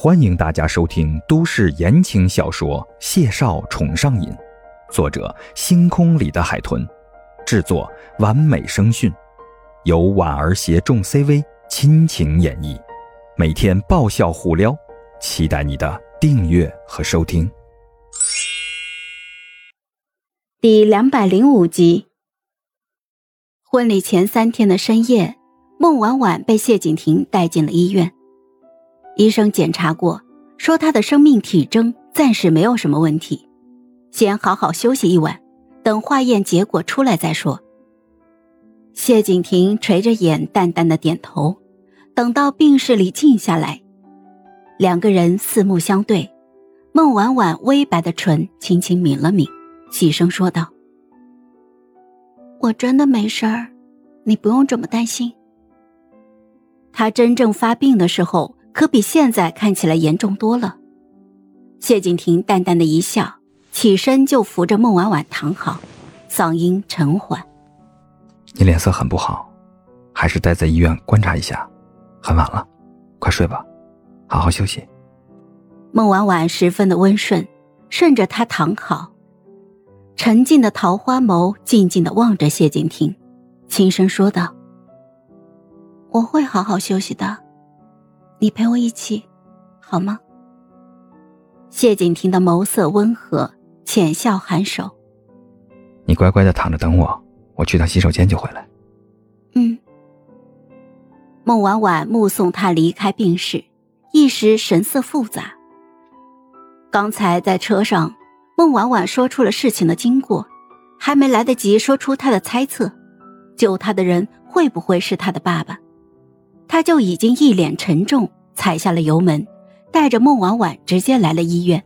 欢迎大家收听都市言情小说《谢少宠上瘾》，作者：星空里的海豚，制作：完美声讯，由婉儿携众 CV 亲情演绎，每天爆笑互撩，期待你的订阅和收听。第两百零五集，婚礼前三天的深夜，孟婉婉被谢景亭带进了医院。医生检查过，说他的生命体征暂时没有什么问题，先好好休息一晚，等化验结果出来再说。谢景亭垂着眼，淡淡的点头。等到病室里静下来，两个人四目相对，孟婉婉微白的唇轻轻抿了抿，细声说道：“我真的没事儿，你不用这么担心。”他真正发病的时候。可比现在看起来严重多了。谢景亭淡淡的一笑，起身就扶着孟婉婉躺好，嗓音沉缓：“你脸色很不好，还是待在医院观察一下。很晚了，快睡吧，好好休息。”孟婉婉十分的温顺，顺着他躺好，沉静的桃花眸静静的望着谢景亭，轻声说道：“我会好好休息的。”你陪我一起，好吗？谢景亭的眸色温和，浅笑颔首。你乖乖的躺着等我，我去趟洗手间就回来。嗯。孟婉婉目送他离开病室，一时神色复杂。刚才在车上，孟婉婉说出了事情的经过，还没来得及说出她的猜测，救她的人会不会是她的爸爸？他就已经一脸沉重，踩下了油门，带着孟婉婉直接来了医院。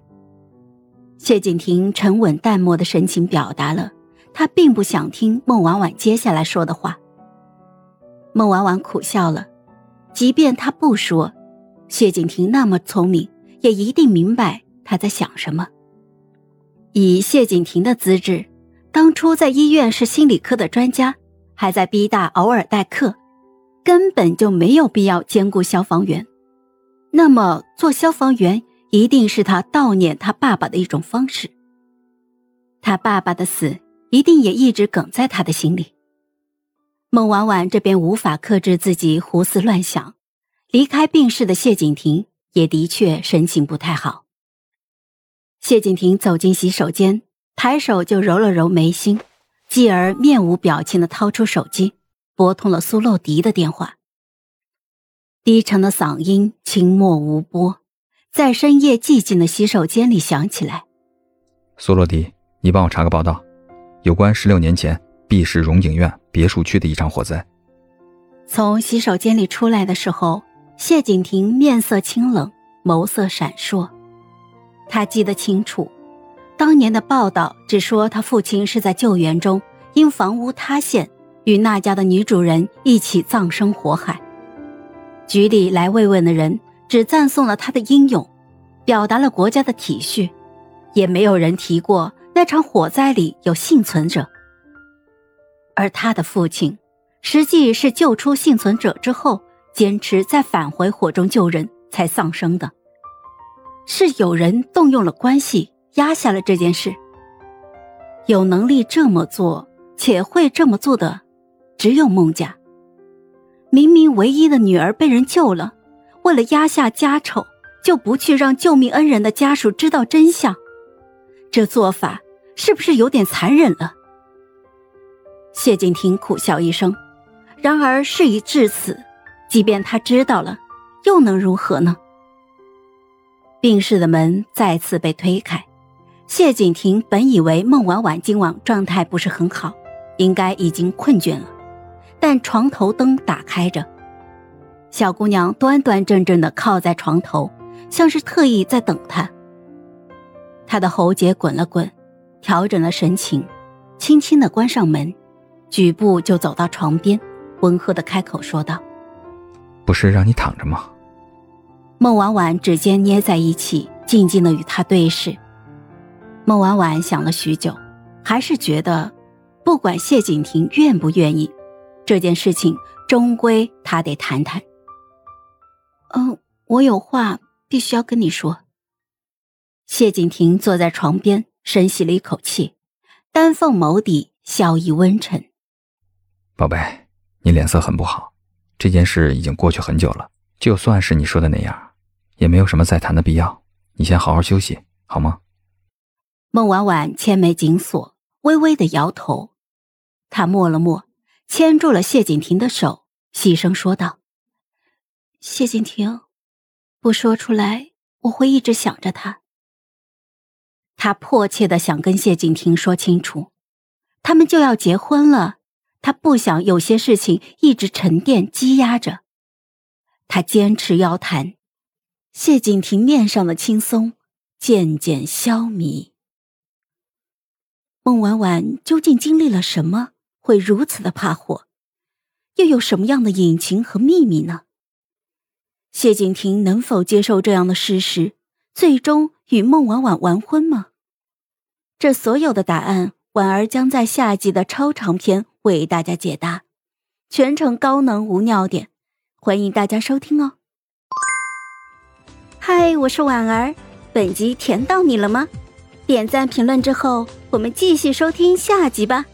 谢景亭沉稳淡漠的神情表达了他并不想听孟婉婉接下来说的话。孟婉婉苦笑了，即便他不说，谢景亭那么聪明，也一定明白他在想什么。以谢景亭的资质，当初在医院是心理科的专家，还在 B 大偶尔代课。根本就没有必要兼顾消防员，那么做消防员一定是他悼念他爸爸的一种方式。他爸爸的死一定也一直梗在他的心里。孟婉婉这边无法克制自己胡思乱想，离开病室的谢景亭也的确神情不太好。谢景亭走进洗手间，抬手就揉了揉眉心，继而面无表情的掏出手机。拨通了苏洛迪的电话，低沉的嗓音清默无波，在深夜寂静的洗手间里响起来。苏洛迪，你帮我查个报道，有关十六年前 B 市荣景苑别墅区的一场火灾。从洗手间里出来的时候，谢景亭面色清冷，眸色闪烁。他记得清楚，当年的报道只说他父亲是在救援中因房屋塌陷。与那家的女主人一起葬身火海，局里来慰问的人只赞颂了他的英勇，表达了国家的体恤，也没有人提过那场火灾里有幸存者。而他的父亲，实际是救出幸存者之后，坚持再返回火中救人才丧生的。是有人动用了关系压下了这件事，有能力这么做且会这么做的。只有孟家，明明唯一的女儿被人救了，为了压下家丑，就不去让救命恩人的家属知道真相，这做法是不是有点残忍了？谢景亭苦笑一声，然而事已至此，即便他知道了，又能如何呢？病室的门再次被推开，谢景亭本以为孟婉婉今晚状态不是很好，应该已经困倦了。但床头灯打开着，小姑娘端端正正的靠在床头，像是特意在等他。她的喉结滚了滚，调整了神情，轻轻的关上门，举步就走到床边，温和的开口说道：“不是让你躺着吗？”孟婉婉指尖捏在一起，静静的与他对视。孟婉婉想了许久，还是觉得，不管谢景亭愿不愿意。这件事情终归他得谈谈。嗯，我有话必须要跟你说。谢景亭坐在床边，深吸了一口气，丹凤眸底笑意温沉。宝贝，你脸色很不好，这件事已经过去很久了，就算是你说的那样，也没有什么再谈的必要。你先好好休息，好吗？孟婉婉千眉紧锁，微微的摇头。她默了默，牵住了谢景亭的手，细声说道：“谢景亭，不说出来，我会一直想着他。”他迫切的想跟谢景亭说清楚，他们就要结婚了。他不想有些事情一直沉淀积压着，他坚持要谈。谢景亭面上的轻松渐渐消弭。孟婉婉究竟经历了什么，会如此的怕火？又有什么样的隐情和秘密呢？谢景亭能否接受这样的事实，最终与孟婉婉完婚吗？这所有的答案，婉儿将在下集的超长篇。为大家解答，全程高能无尿点，欢迎大家收听哦。嗨，我是婉儿，本集甜到你了吗？点赞评论之后，我们继续收听下集吧。